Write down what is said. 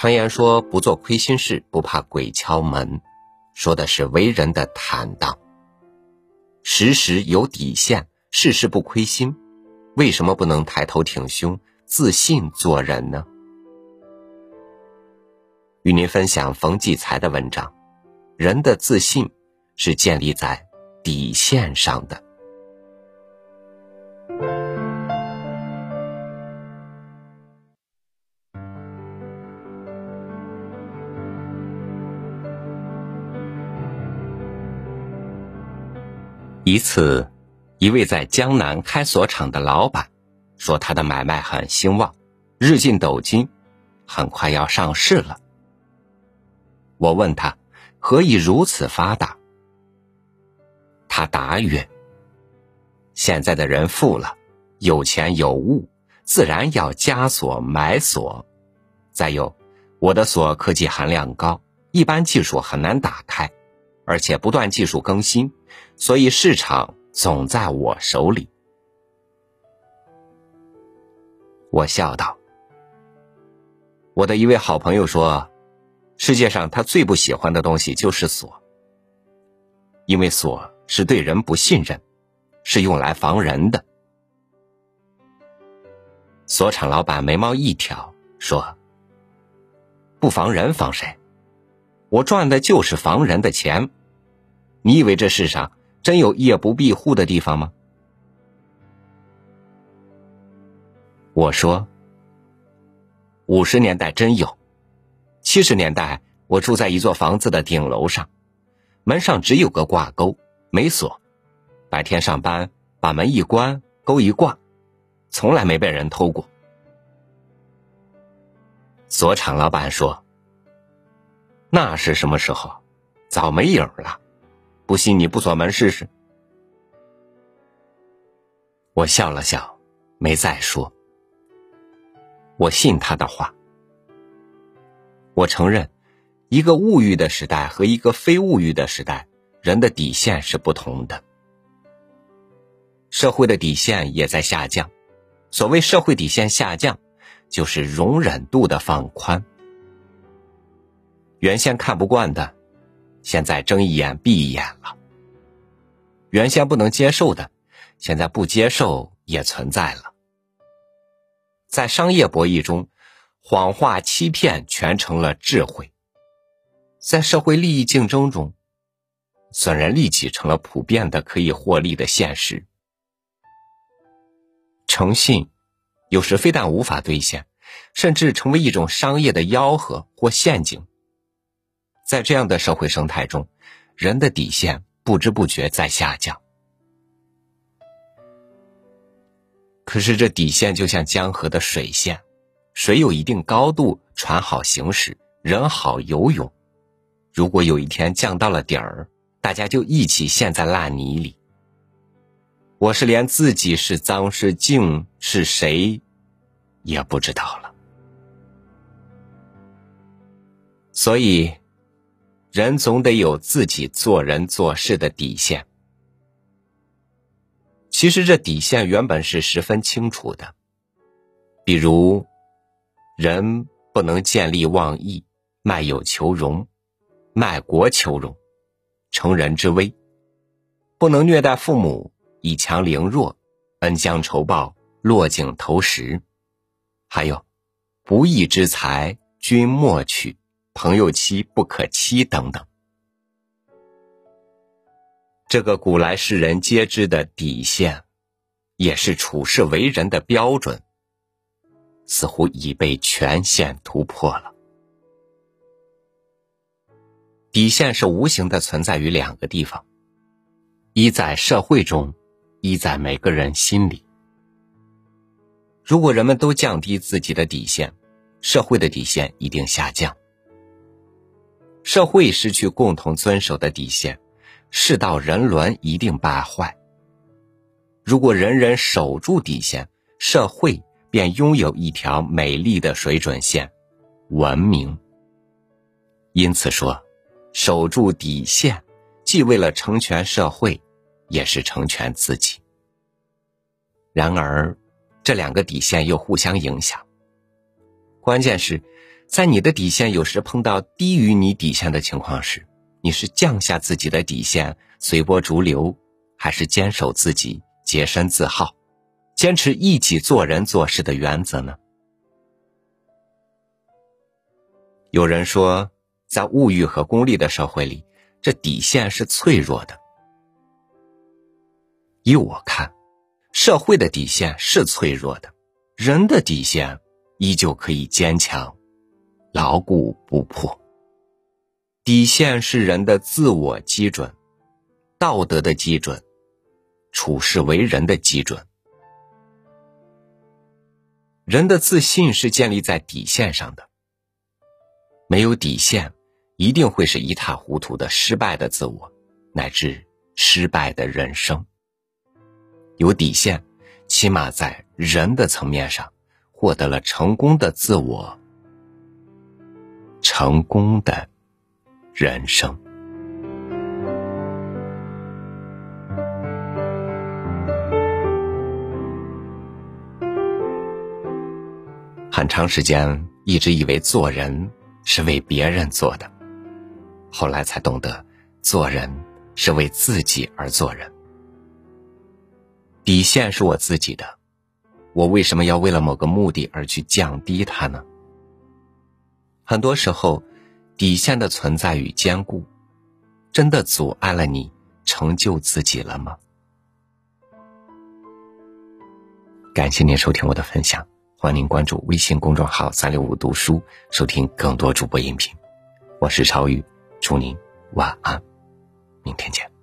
常言说不做亏心事，不怕鬼敲门，说的是为人的坦荡。时时有底线，事事不亏心，为什么不能抬头挺胸、自信做人呢？与您分享冯骥才的文章：人的自信是建立在底线上的。一次，一位在江南开锁厂的老板说，他的买卖很兴旺，日进斗金，很快要上市了。我问他何以如此发达？他答曰：“现在的人富了，有钱有物，自然要加锁买锁。再有，我的锁科技含量高，一般技术很难打开。”而且不断技术更新，所以市场总在我手里。我笑道：“我的一位好朋友说，世界上他最不喜欢的东西就是锁，因为锁是对人不信任，是用来防人的。”锁厂老板眉毛一挑，说：“不防人防谁？我赚的就是防人的钱。”你以为这世上真有夜不闭户的地方吗？我说，五十年代真有，七十年代我住在一座房子的顶楼上，门上只有个挂钩，没锁，白天上班把门一关，钩一挂，从来没被人偷过。锁厂老板说：“那是什么时候？早没影了。”不信你不锁门试试。我笑了笑，没再说。我信他的话。我承认，一个物欲的时代和一个非物欲的时代，人的底线是不同的。社会的底线也在下降。所谓社会底线下降，就是容忍度的放宽。原先看不惯的。现在睁一眼闭一眼了。原先不能接受的，现在不接受也存在了。在商业博弈中，谎话欺骗全成了智慧；在社会利益竞争中，损人利己成了普遍的可以获利的现实。诚信有时非但无法兑现，甚至成为一种商业的吆喝或陷阱。在这样的社会生态中，人的底线不知不觉在下降。可是这底线就像江河的水线，水有一定高度，船好行驶，人好游泳。如果有一天降到了底儿，大家就一起陷在烂泥里。我是连自己是脏是净是谁，也不知道了。所以。人总得有自己做人做事的底线。其实这底线原本是十分清楚的，比如，人不能见利忘义、卖友求荣、卖国求荣、乘人之危；不能虐待父母、以强凌弱、恩将仇报、落井投石；还有，不义之财君莫取。朋友妻不可欺等等，这个古来世人皆知的底线，也是处世为人的标准，似乎已被全线突破了。底线是无形的存在于两个地方，一在社会中，一在每个人心里。如果人们都降低自己的底线，社会的底线一定下降。社会失去共同遵守的底线，世道人伦一定败坏。如果人人守住底线，社会便拥有一条美丽的水准线——文明。因此说，守住底线，既为了成全社会，也是成全自己。然而，这两个底线又互相影响。关键是，在你的底线有时碰到低于你底线的情况时，你是降下自己的底线，随波逐流，还是坚守自己，洁身自好，坚持一己做人做事的原则呢？有人说，在物欲和功利的社会里，这底线是脆弱的。依我看，社会的底线是脆弱的，人的底线依旧可以坚强。牢固不破。底线是人的自我基准，道德的基准，处世为人的基准。人的自信是建立在底线上的。没有底线，一定会是一塌糊涂的失败的自我，乃至失败的人生。有底线，起码在人的层面上，获得了成功的自我。成功的人生。很长时间一直以为做人是为别人做的，后来才懂得做人是为自己而做人。底线是我自己的，我为什么要为了某个目的而去降低它呢？很多时候，底线的存在与坚固，真的阻碍了你成就自己了吗？感谢您收听我的分享，欢迎您关注微信公众号“三六五读书”，收听更多主播音频。我是超宇，祝您晚安，明天见。